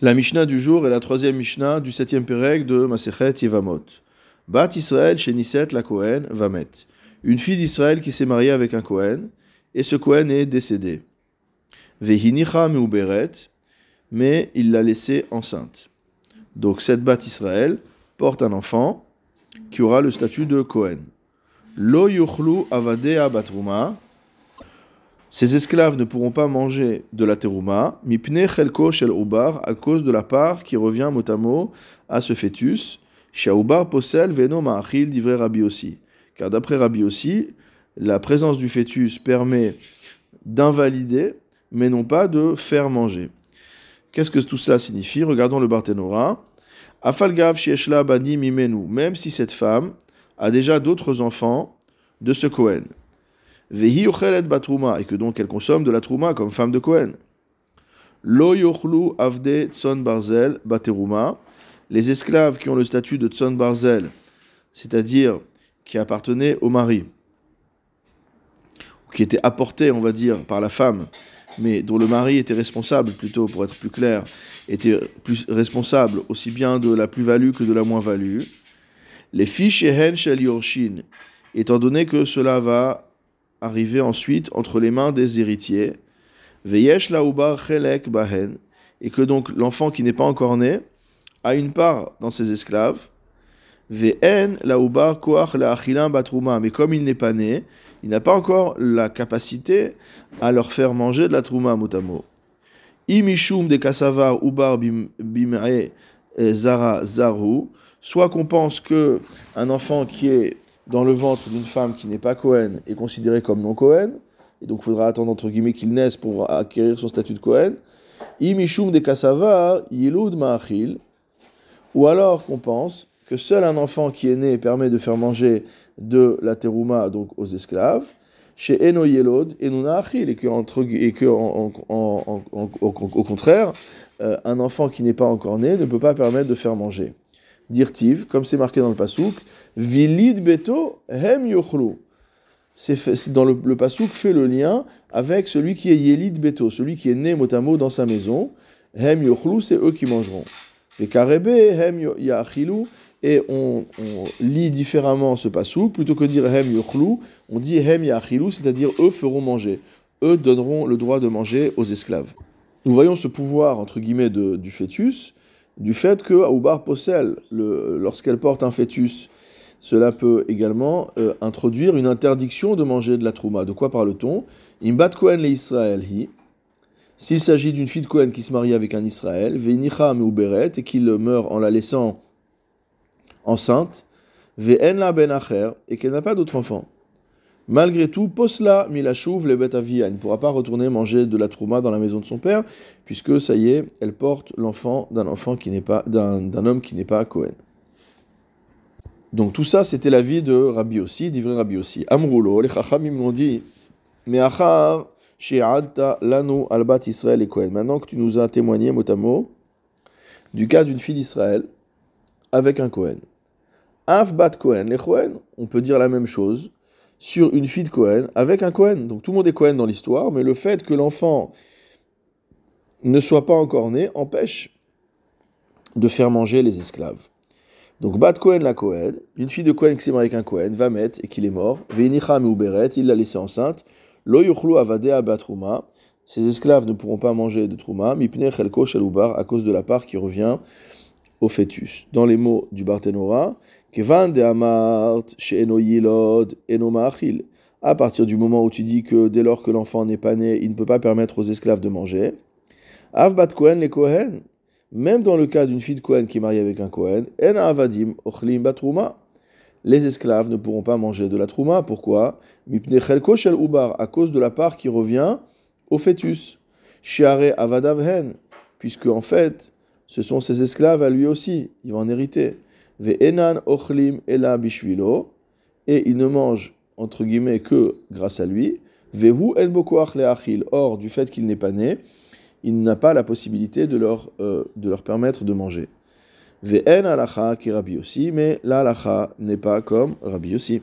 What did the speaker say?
La Mishnah du jour est la troisième Mishnah du septième Pérec de Masechet Yevamot. Bat Israël chez la Kohen Vamet. Une fille d'Israël qui s'est mariée avec un Kohen, et ce Kohen est décédé. Vehinicha meuberet, mais il l'a laissée enceinte. Donc cette Bat Israël porte un enfant qui aura le statut de Kohen. Lo yuchlu avadea batruma, ces esclaves ne pourront pas manger de la terouma, mipne chelko shel ubar, à cause de la part qui revient mot à ce fœtus. Shaoubar posel veno ma'achil divrei Rabbi aussi. Car d'après Rabbi aussi, la présence du fœtus permet d'invalider, mais non pas de faire manger. Qu'est-ce que tout cela signifie? Regardons le Barthénora. Afalgav shieshla bani mimenu, même si cette femme a déjà d'autres enfants de ce Kohen. Vehi et que donc elle consomme de la trouma comme femme de Cohen. Lo yochlu avde tson barzel bateruma, les esclaves qui ont le statut de tson barzel, c'est-à-dire qui appartenaient au mari, ou qui étaient apportés, on va dire, par la femme, mais dont le mari était responsable, plutôt pour être plus clair, était plus responsable aussi bien de la plus-value que de la moins-value. Les fiches et shel yorshin, étant donné que cela va arriver ensuite entre les mains des héritiers. Veyesh laoubar chelek bahen, et que donc l'enfant qui n'est pas encore né a une part dans ses esclaves. Ve'en laoubar koach batruma, mais comme il n'est pas né, il n'a pas encore la capacité à leur faire manger de la trouma motamo. Imishum de kasavar ubar bim'e zara zaru, soit qu'on pense que un enfant qui est dans le ventre d'une femme qui n'est pas Cohen est considéré comme non Cohen, et donc il faudra attendre entre guillemets qu'il naisse pour acquérir son statut de Cohen. Imishum de yilud ma'achil, ou alors qu'on pense que seul un enfant qui est né permet de faire manger de la terouma donc aux esclaves, chez Eno Yelod, et que, entre, et contraire, euh, un enfant qui n'est pas encore né ne peut pas permettre de faire manger. Dirtiv, comme c'est marqué dans le pasouk, Vilid beto hem yochlu. C'est dans le, le pasouk fait le lien avec celui qui est yelid beto, celui qui est né motamo dans sa maison. Hem yochlu, c'est eux qui mangeront. Et karebe hem yachilu, et on, on, lit différemment ce pasouk, plutôt que dire hem yochlu, on dit hem yachilu, c'est-à-dire eux feront manger. Eux donneront le droit de manger aux esclaves. Nous voyons ce pouvoir, entre guillemets, de, du fœtus, du fait que Aoubar possède, lorsqu'elle porte un fœtus, cela peut également euh, introduire une interdiction de manger de la trouma. De quoi parle-t-on? Imbat Kohen le Israël hi. S'il s'agit d'une fille de Kohen qui se marie avec un Israël, Veinicha meuberet, et qu'il meurt en la laissant enceinte, Ve'en la ben et qu'elle n'a pas d'autre enfant. Malgré tout, posla milashuv le betavia. Il ne pourra pas retourner manger de la trouma dans la maison de son père, puisque ça y est, elle porte l'enfant d'un enfant qui n'est pas d'un homme qui n'est pas Cohen. Donc tout ça, c'était la vie de Rabbi aussi, d'Ivry Rabbi aussi. Amroulo, les chachamim m'ont dit, mais achar she'adta lanu albat Israël et Cohen. Maintenant que tu nous as témoigné mot à mot du cas d'une fille d'Israël avec un Cohen. Av bat Cohen, les Cohen, on peut dire la même chose sur une fille de Cohen avec un Cohen. Donc tout le monde est Cohen dans l'histoire, mais le fait que l'enfant ne soit pas encore né empêche de faire manger les esclaves. Donc Bat Cohen la Cohen, une fille de Cohen qui s'est mariée avec un Cohen, va mettre et qu'il est mort, Veinicham ou Beret, il l'a laissée enceinte, Lo yuchlu avadea batruma, ces esclaves ne pourront pas manger de trouma, mipne chelko shalubar, à cause de la part qui revient au fœtus. Dans les mots du Barthénora, À partir du moment où tu dis que dès lors que l'enfant n'est pas né, il ne peut pas permettre aux esclaves de manger. Avbat Kohen les Kohen. Même dans le cas d'une fille de Kohen qui est mariée avec un Kohen, En Avadim, Ochlim Batruma. Les esclaves ne pourront pas manger de la trouma. Pourquoi? Mipne Chelko Shel Ubar, à cause de la part qui revient au fœtus. Shiare Avadavhen, puisque en fait, ce sont ses esclaves à lui aussi, ils vont en hériter. Ochlim ela bishvilo, et il ne mange, entre guillemets, que grâce à lui. Vehu en bokoach le'achil, or, du fait qu'il n'est pas né, il n'a pas la possibilité de leur, euh, de leur permettre de manger. Ve'en alacha ki Rabbi aussi, mais la n'est pas comme Rabbi aussi.